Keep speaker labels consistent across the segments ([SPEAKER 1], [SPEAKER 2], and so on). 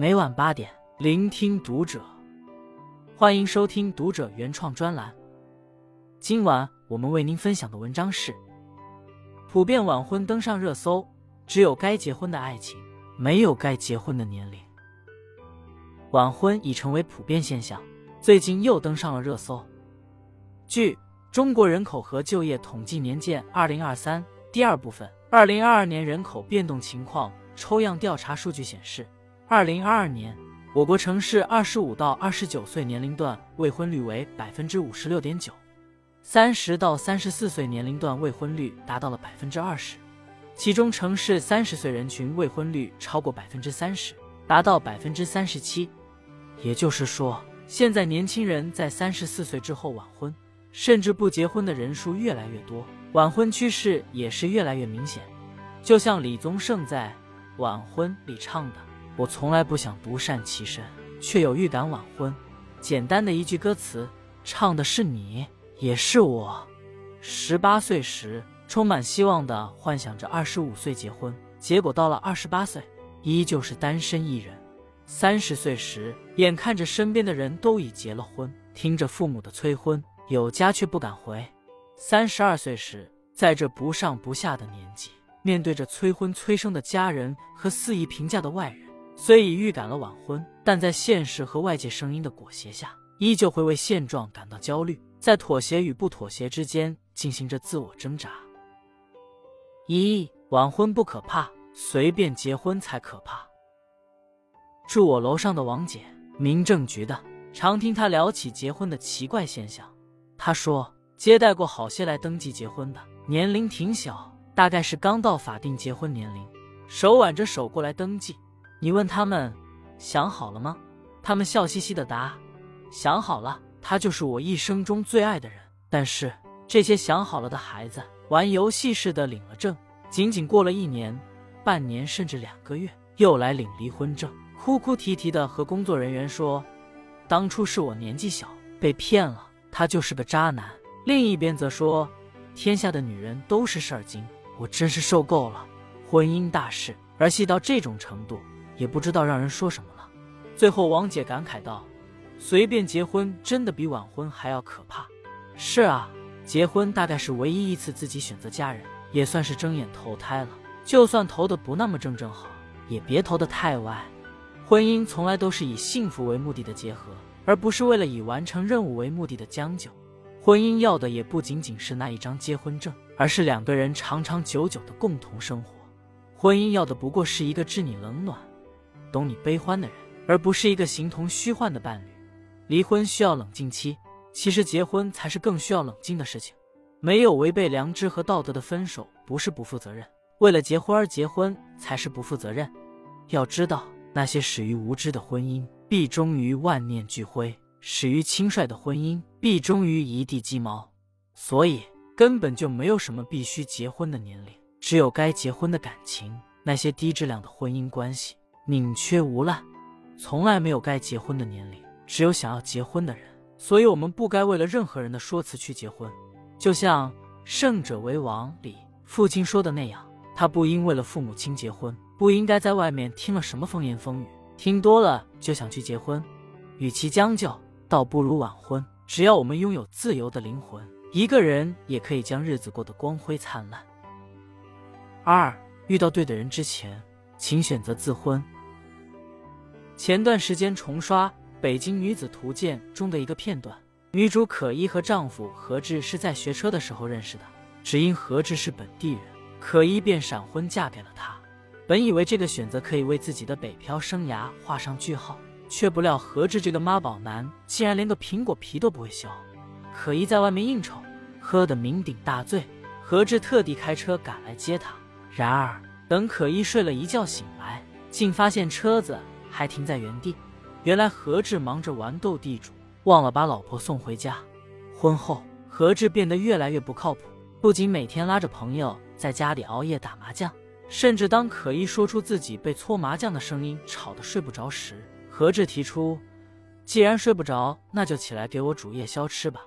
[SPEAKER 1] 每晚八点，聆听读者。欢迎收听读者原创专栏。今晚我们为您分享的文章是：普遍晚婚登上热搜，只有该结婚的爱情，没有该结婚的年龄。晚婚已成为普遍现象，最近又登上了热搜。据《中国人口和就业统计年鉴（二零二三）》第二部分《二零二二年人口变动情况抽样调查数据》显示。二零二二年，我国城市二十五到二十九岁年龄段未婚率为百分之五十六点九，三十到三十四岁年龄段未婚率达到了百分之二十，其中城市三十岁人群未婚率超过百分之三十，达到百分之三十七。也就是说，现在年轻人在三十四岁之后晚婚，甚至不结婚的人数越来越多，晚婚趋势也是越来越明显。就像李宗盛在《晚婚》里唱的。我从来不想独善其身，却有预感晚婚。简单的一句歌词，唱的是你，也是我。十八岁时，充满希望的幻想着二十五岁结婚，结果到了二十八岁，依旧是单身一人。三十岁时，眼看着身边的人都已结了婚，听着父母的催婚，有家却不敢回。三十二岁时，在这不上不下的年纪，面对着催婚催生的家人和肆意评价的外人。虽已预感了晚婚，但在现实和外界声音的裹挟下，依旧会为现状感到焦虑，在妥协与不妥协之间进行着自我挣扎。一晚婚不可怕，随便结婚才可怕。住我楼上的王姐，民政局的，常听她聊起结婚的奇怪现象。她说，接待过好些来登记结婚的，年龄挺小，大概是刚到法定结婚年龄，手挽着手过来登记。你问他们想好了吗？他们笑嘻嘻的答：“想好了，他就是我一生中最爱的人。”但是这些想好了的孩子，玩游戏似的领了证，仅仅过了一年、半年，甚至两个月，又来领离婚证，哭哭啼啼的和工作人员说：“当初是我年纪小被骗了，他就是个渣男。”另一边则说：“天下的女人都是事儿精，我真是受够了婚姻大事，儿戏到这种程度。”也不知道让人说什么了。最后，王姐感慨道：“随便结婚真的比晚婚还要可怕。”是啊，结婚大概是唯一一次自己选择家人，也算是睁眼投胎了。就算投的不那么正正好，也别投的太歪。婚姻从来都是以幸福为目的的结合，而不是为了以完成任务为目的的将就。婚姻要的也不仅仅是那一张结婚证，而是两个人长长久久的共同生活。婚姻要的不过是一个知你冷暖。懂你悲欢的人，而不是一个形同虚幻的伴侣。离婚需要冷静期，其实结婚才是更需要冷静的事情。没有违背良知和道德的分手不是不负责任，为了结婚而结婚才是不负责任。要知道，那些始于无知的婚姻，必终于万念俱灰；始于轻率的婚姻，必终于一地鸡毛。所以，根本就没有什么必须结婚的年龄，只有该结婚的感情。那些低质量的婚姻关系。宁缺毋滥，从来没有该结婚的年龄，只有想要结婚的人。所以，我们不该为了任何人的说辞去结婚。就像《胜者为王》里父亲说的那样，他不应为了父母亲结婚，不应该在外面听了什么风言风语，听多了就想去结婚。与其将就，倒不如晚婚。只要我们拥有自由的灵魂，一个人也可以将日子过得光辉灿烂。二，遇到对的人之前，请选择自婚。前段时间重刷《北京女子图鉴》中的一个片段，女主可依和丈夫何志是在学车的时候认识的，只因何志是本地人，可依便闪婚嫁给了他。本以为这个选择可以为自己的北漂生涯画上句号，却不料何志这个妈宝男竟然连个苹果皮都不会削。可依在外面应酬，喝得酩酊大醉，何志特地开车赶来接她。然而等可依睡了一觉醒来，竟发现车子。还停在原地，原来何志忙着玩斗地主，忘了把老婆送回家。婚后，何志变得越来越不靠谱，不仅每天拉着朋友在家里熬夜打麻将，甚至当可依说出自己被搓麻将的声音吵得睡不着时，何志提出：“既然睡不着，那就起来给我煮夜宵吃吧。”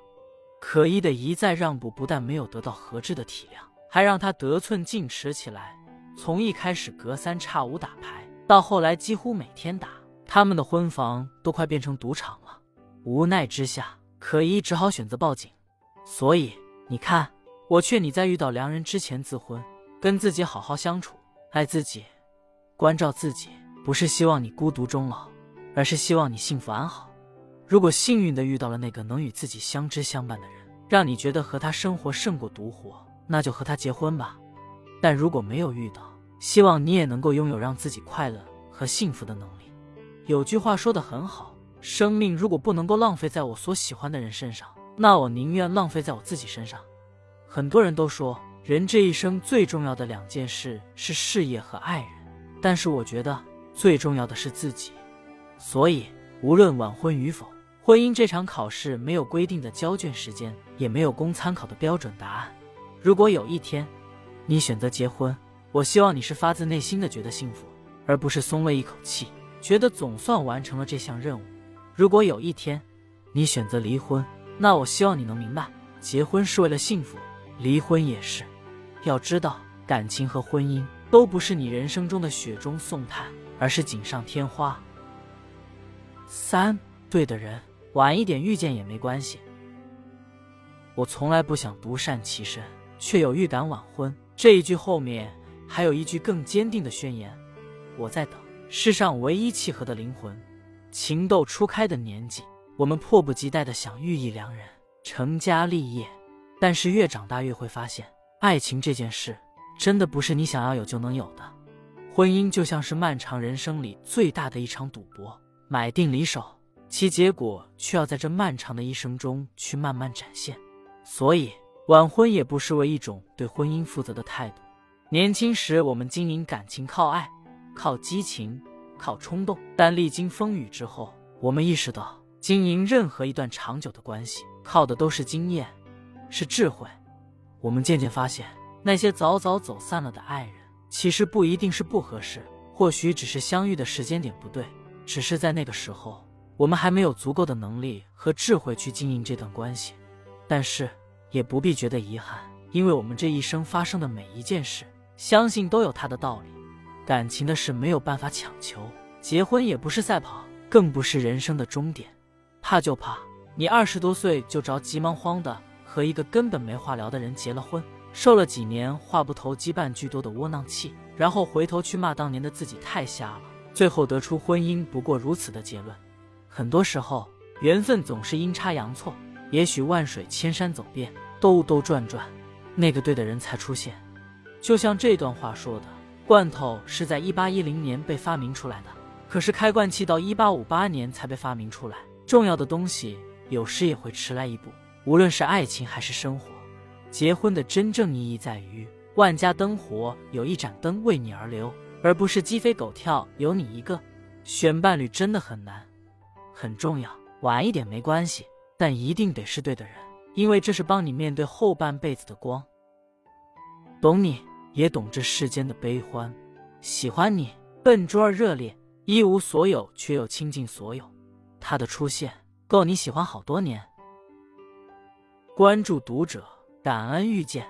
[SPEAKER 1] 可依的一再让步，不但没有得到何志的体谅，还让他得寸进尺起来。从一开始隔三差五打牌。到后来几乎每天打，他们的婚房都快变成赌场了。无奈之下，可依只好选择报警。所以你看，我劝你在遇到良人之前自婚，跟自己好好相处，爱自己，关照自己，不是希望你孤独终老，而是希望你幸福安好。如果幸运的遇到了那个能与自己相知相伴的人，让你觉得和他生活胜过独活，那就和他结婚吧。但如果没有遇到，希望你也能够拥有让自己快乐和幸福的能力。有句话说的很好。生命如果不能够浪费在我所喜欢的人身上，那我宁愿浪费在我自己身上。很多人都说，人这一生最重要的两件事是事业和爱人，但是我觉得最重要的是自己。所以，无论晚婚与否，婚姻这场考试没有规定的交卷时间，也没有供参考的标准答案。如果有一天你选择结婚，我希望你是发自内心的觉得幸福，而不是松了一口气，觉得总算完成了这项任务。如果有一天，你选择离婚，那我希望你能明白，结婚是为了幸福，离婚也是。要知道，感情和婚姻都不是你人生中的雪中送炭，而是锦上添花。三，对的人，晚一点遇见也没关系。我从来不想独善其身，却有预感晚婚。这一句后面还有一句更坚定的宣言：我在等世上唯一契合的灵魂。情窦初开的年纪，我们迫不及待的想遇一良人，成家立业。但是越长大越会发现，爱情这件事真的不是你想要有就能有的。婚姻就像是漫长人生里最大的一场赌博，买定离手，其结果却要在这漫长的一生中去慢慢展现。所以，晚婚也不失为一种对婚姻负责的态度。年轻时，我们经营感情靠爱，靠激情。靠冲动，但历经风雨之后，我们意识到，经营任何一段长久的关系，靠的都是经验，是智慧。我们渐渐发现，那些早早走散了的爱人，其实不一定是不合适，或许只是相遇的时间点不对，只是在那个时候，我们还没有足够的能力和智慧去经营这段关系。但是，也不必觉得遗憾，因为我们这一生发生的每一件事，相信都有它的道理。感情的事没有办法强求，结婚也不是赛跑，更不是人生的终点。怕就怕你二十多岁就着急忙慌的和一个根本没话聊的人结了婚，受了几年话不投机半句多的窝囊气，然后回头去骂当年的自己太瞎了，最后得出婚姻不过如此的结论。很多时候，缘分总是阴差阳错，也许万水千山走遍，兜兜转转，那个对的人才出现。就像这段话说的。罐头是在一八一零年被发明出来的，可是开罐器到一八五八年才被发明出来。重要的东西有时也会迟来一步，无论是爱情还是生活。结婚的真正意义在于，万家灯火有一盏灯为你而留，而不是鸡飞狗跳有你一个。选伴侣真的很难，很重要。晚一点没关系，但一定得是对的人，因为这是帮你面对后半辈子的光。懂你。也懂这世间的悲欢，喜欢你，笨拙而热烈，一无所有却又倾尽所有。他的出现够你喜欢好多年。关注读者，感恩遇见。